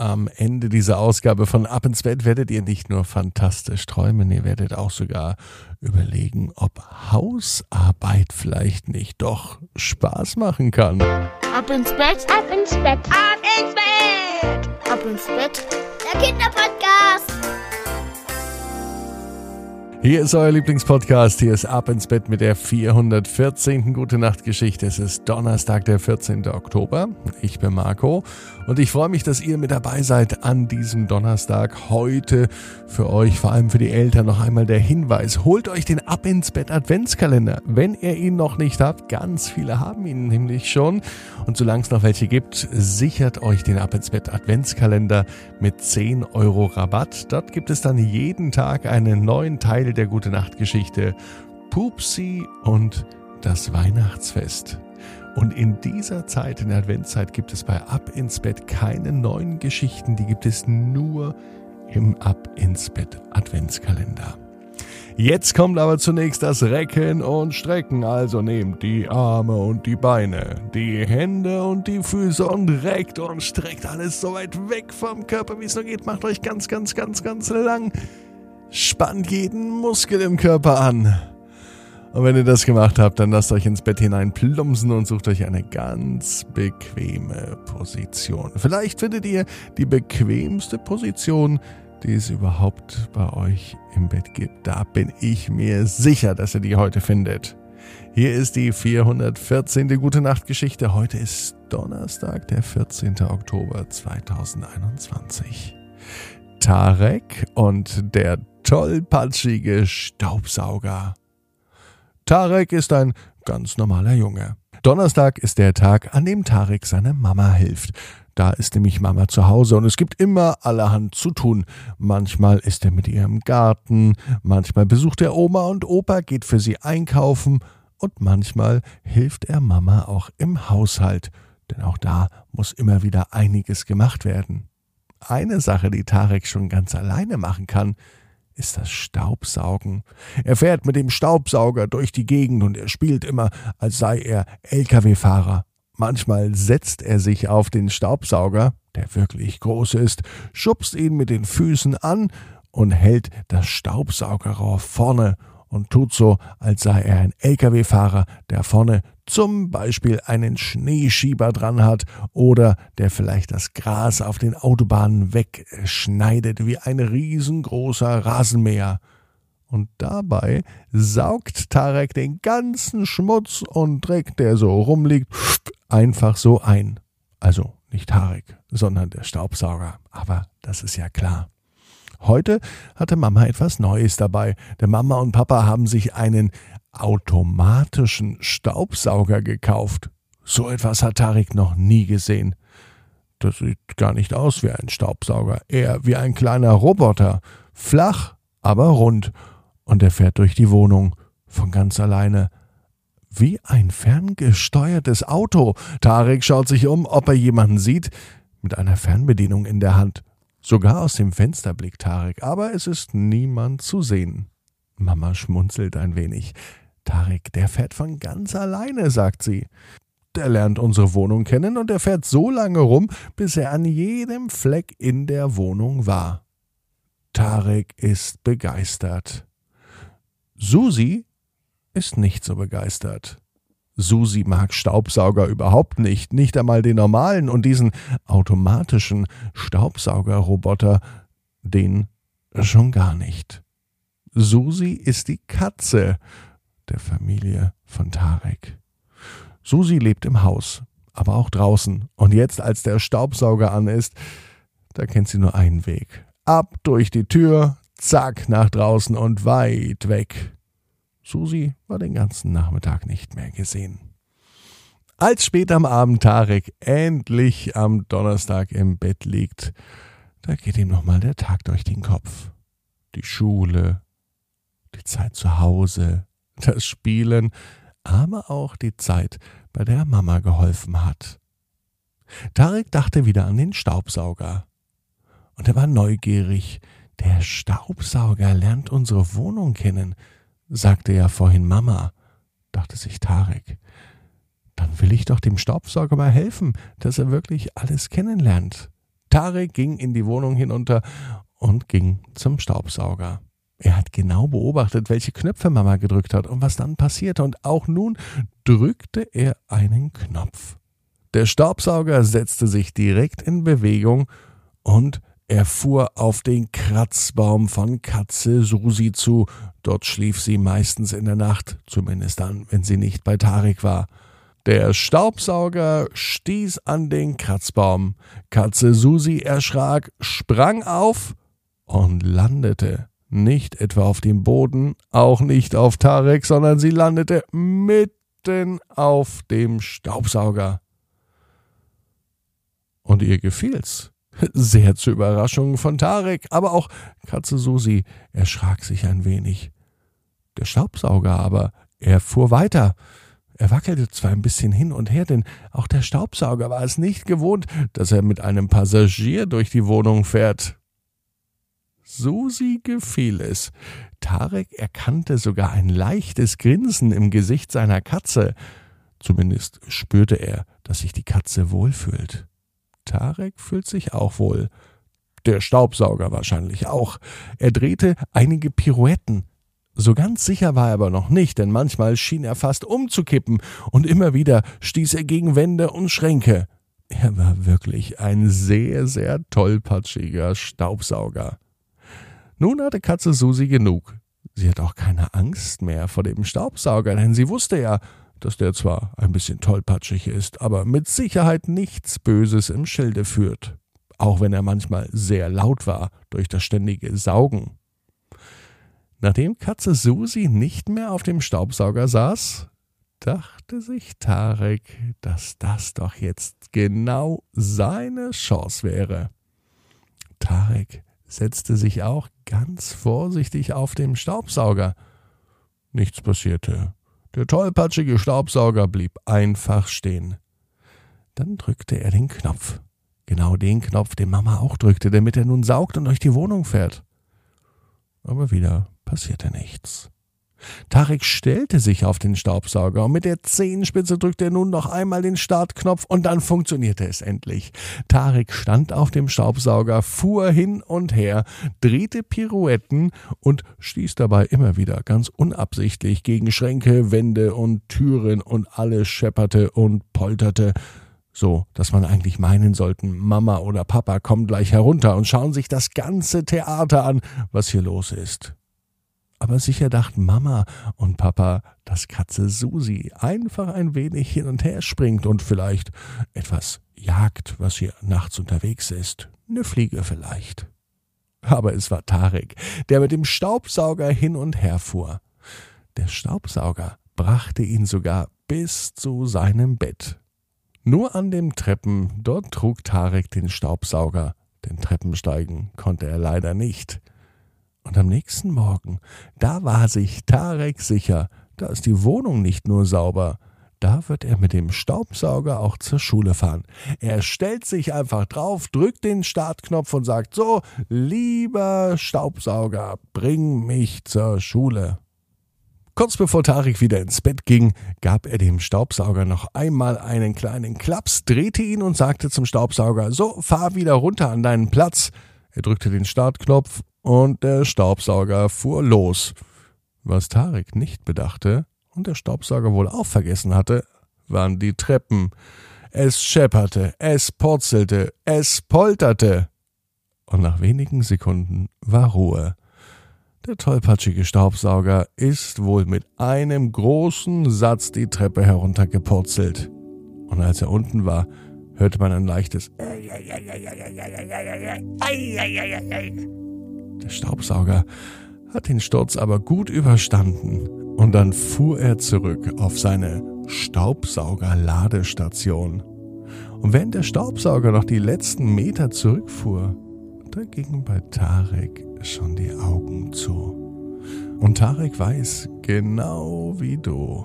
Am Ende dieser Ausgabe von Ab ins Bett werdet ihr nicht nur fantastisch träumen, ihr werdet auch sogar überlegen, ob Hausarbeit vielleicht nicht doch Spaß machen kann. Ab ins Bett, ab ins Bett, ab ins Bett, ab ins Bett, der Kinderpodcast. Hier ist euer Lieblingspodcast. Hier ist Ab ins Bett mit der 414. Gute Nacht Geschichte. Es ist Donnerstag, der 14. Oktober. Ich bin Marco und ich freue mich, dass ihr mit dabei seid an diesem Donnerstag. Heute für euch, vor allem für die Eltern, noch einmal der Hinweis. Holt euch den Ab ins Bett Adventskalender. Wenn ihr ihn noch nicht habt, ganz viele haben ihn nämlich schon. Und solange es noch welche gibt, sichert euch den Ab ins Bett Adventskalender mit 10 Euro Rabatt. Dort gibt es dann jeden Tag einen neuen Teil Teil der Gute Nacht Geschichte Pupsi und das Weihnachtsfest. Und in dieser Zeit, in der Adventszeit, gibt es bei Ab ins Bett keine neuen Geschichten, die gibt es nur im Ab ins Bett Adventskalender. Jetzt kommt aber zunächst das Recken und Strecken. Also nehmt die Arme und die Beine, die Hände und die Füße und reckt und streckt alles so weit weg vom Körper, wie es nur geht. Macht euch ganz, ganz, ganz, ganz lang. Spannt jeden Muskel im Körper an. Und wenn ihr das gemacht habt, dann lasst euch ins Bett hinein plumpsen und sucht euch eine ganz bequeme Position. Vielleicht findet ihr die bequemste Position, die es überhaupt bei euch im Bett gibt. Da bin ich mir sicher, dass ihr die heute findet. Hier ist die 414. Gute Nacht Geschichte. Heute ist Donnerstag, der 14. Oktober 2021. Tarek und der tollpatschige Staubsauger. Tarek ist ein ganz normaler Junge. Donnerstag ist der Tag, an dem Tarek seiner Mama hilft. Da ist nämlich Mama zu Hause und es gibt immer allerhand zu tun. Manchmal ist er mit ihr im Garten, manchmal besucht er Oma und Opa, geht für sie einkaufen und manchmal hilft er Mama auch im Haushalt, denn auch da muss immer wieder einiges gemacht werden. Eine Sache, die Tarek schon ganz alleine machen kann, ist das Staubsaugen. Er fährt mit dem Staubsauger durch die Gegend und er spielt immer, als sei er Lkw-Fahrer. Manchmal setzt er sich auf den Staubsauger, der wirklich groß ist, schubst ihn mit den Füßen an und hält das Staubsaugerrohr vorne und tut so, als sei er ein Lkw-Fahrer, der vorne zum Beispiel einen Schneeschieber dran hat oder der vielleicht das Gras auf den Autobahnen wegschneidet wie ein riesengroßer Rasenmäher. Und dabei saugt Tarek den ganzen Schmutz und Dreck, der so rumliegt, einfach so ein. Also nicht Tarek, sondern der Staubsauger. Aber das ist ja klar. Heute hatte Mama etwas Neues dabei. Der Mama und Papa haben sich einen automatischen Staubsauger gekauft. So etwas hat Tarik noch nie gesehen. Das sieht gar nicht aus wie ein Staubsauger, eher wie ein kleiner Roboter. Flach, aber rund. Und er fährt durch die Wohnung von ganz alleine. Wie ein ferngesteuertes Auto. Tarek schaut sich um, ob er jemanden sieht, mit einer Fernbedienung in der Hand. Sogar aus dem Fenster blickt Tarek, aber es ist niemand zu sehen. Mama schmunzelt ein wenig. Tarek, der fährt von ganz alleine, sagt sie. Der lernt unsere Wohnung kennen und er fährt so lange rum, bis er an jedem Fleck in der Wohnung war. Tarek ist begeistert. Susi ist nicht so begeistert. Susi mag Staubsauger überhaupt nicht, nicht einmal den normalen und diesen automatischen Staubsaugerroboter, den schon gar nicht. Susi ist die Katze der Familie von Tarek. Susi lebt im Haus, aber auch draußen. Und jetzt, als der Staubsauger an ist, da kennt sie nur einen Weg. Ab durch die Tür, zack, nach draußen und weit weg. Susi war den ganzen Nachmittag nicht mehr gesehen. Als spät am Abend Tarek endlich am Donnerstag im Bett liegt, da geht ihm nochmal der Tag durch den Kopf. Die Schule, die Zeit zu Hause, das Spielen, aber auch die Zeit, bei der Mama geholfen hat. Tarek dachte wieder an den Staubsauger. Und er war neugierig. Der Staubsauger lernt unsere Wohnung kennen, sagte ja vorhin Mama, dachte sich Tarek. Dann will ich doch dem Staubsauger mal helfen, dass er wirklich alles kennenlernt. Tarek ging in die Wohnung hinunter und ging zum Staubsauger. Er hat genau beobachtet, welche Knöpfe Mama gedrückt hat und was dann passierte, und auch nun drückte er einen Knopf. Der Staubsauger setzte sich direkt in Bewegung und er fuhr auf den Kratzbaum von Katze Susi zu. Dort schlief sie meistens in der Nacht, zumindest dann, wenn sie nicht bei Tarek war. Der Staubsauger stieß an den Kratzbaum. Katze Susi erschrak, sprang auf und landete nicht etwa auf dem Boden, auch nicht auf Tarek, sondern sie landete mitten auf dem Staubsauger. Und ihr gefiel's. Sehr zur Überraschung von Tarek, aber auch Katze Susi erschrak sich ein wenig. Der Staubsauger aber, er fuhr weiter. Er wackelte zwar ein bisschen hin und her, denn auch der Staubsauger war es nicht gewohnt, dass er mit einem Passagier durch die Wohnung fährt. Susi gefiel es. Tarek erkannte sogar ein leichtes Grinsen im Gesicht seiner Katze. Zumindest spürte er, dass sich die Katze wohlfühlt. Tarek fühlt sich auch wohl. Der Staubsauger wahrscheinlich auch. Er drehte einige Pirouetten, so ganz sicher war er aber noch nicht, denn manchmal schien er fast umzukippen und immer wieder stieß er gegen Wände und Schränke. Er war wirklich ein sehr, sehr tollpatschiger Staubsauger. Nun hatte Katze Susi genug. Sie hat auch keine Angst mehr vor dem Staubsauger, denn sie wusste ja, dass der zwar ein bisschen tollpatschig ist, aber mit Sicherheit nichts Böses im Schilde führt, auch wenn er manchmal sehr laut war durch das ständige Saugen. Nachdem Katze Susi nicht mehr auf dem Staubsauger saß, dachte sich Tarek, dass das doch jetzt genau seine Chance wäre. Tarek setzte sich auch ganz vorsichtig auf dem Staubsauger. Nichts passierte. Der tollpatschige Staubsauger blieb einfach stehen. Dann drückte er den Knopf. Genau den Knopf, den Mama auch drückte, damit er nun saugt und durch die Wohnung fährt. Aber wieder passierte nichts. Tarek stellte sich auf den Staubsauger und mit der Zehenspitze drückte er nun noch einmal den Startknopf und dann funktionierte es endlich. Tarek stand auf dem Staubsauger, fuhr hin und her, drehte Pirouetten und stieß dabei immer wieder ganz unabsichtlich gegen Schränke, Wände und Türen und alles schepperte und polterte, so dass man eigentlich meinen sollten, Mama oder Papa kommen gleich herunter und schauen sich das ganze Theater an, was hier los ist aber sicher dachten Mama und Papa, dass Katze Susi einfach ein wenig hin und her springt und vielleicht etwas jagt, was hier nachts unterwegs ist. Eine Fliege vielleicht. Aber es war Tarek, der mit dem Staubsauger hin und her fuhr. Der Staubsauger brachte ihn sogar bis zu seinem Bett. Nur an den Treppen, dort trug Tarek den Staubsauger, denn Treppensteigen konnte er leider nicht. Und am nächsten Morgen, da war sich Tarek sicher, da ist die Wohnung nicht nur sauber, da wird er mit dem Staubsauger auch zur Schule fahren. Er stellt sich einfach drauf, drückt den Startknopf und sagt so, lieber Staubsauger, bring mich zur Schule. Kurz bevor Tarek wieder ins Bett ging, gab er dem Staubsauger noch einmal einen kleinen Klaps, drehte ihn und sagte zum Staubsauger, so, fahr wieder runter an deinen Platz. Er drückte den Startknopf und der Staubsauger fuhr los. Was Tarek nicht bedachte und der Staubsauger wohl auch vergessen hatte, waren die Treppen. Es schepperte, es purzelte, es polterte. Und nach wenigen Sekunden war Ruhe. Der tollpatschige Staubsauger ist wohl mit einem großen Satz die Treppe heruntergepurzelt. Und als er unten war, hörte man ein leichtes der Staubsauger hat den Sturz aber gut überstanden und dann fuhr er zurück auf seine Staubsaugerladestation. Und während der Staubsauger noch die letzten Meter zurückfuhr, da gingen bei Tarek schon die Augen zu. Und Tarek weiß, genau wie du,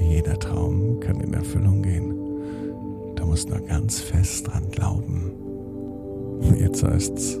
jeder Traum kann in Erfüllung gehen. Du musst nur ganz fest dran glauben. Jetzt heißt's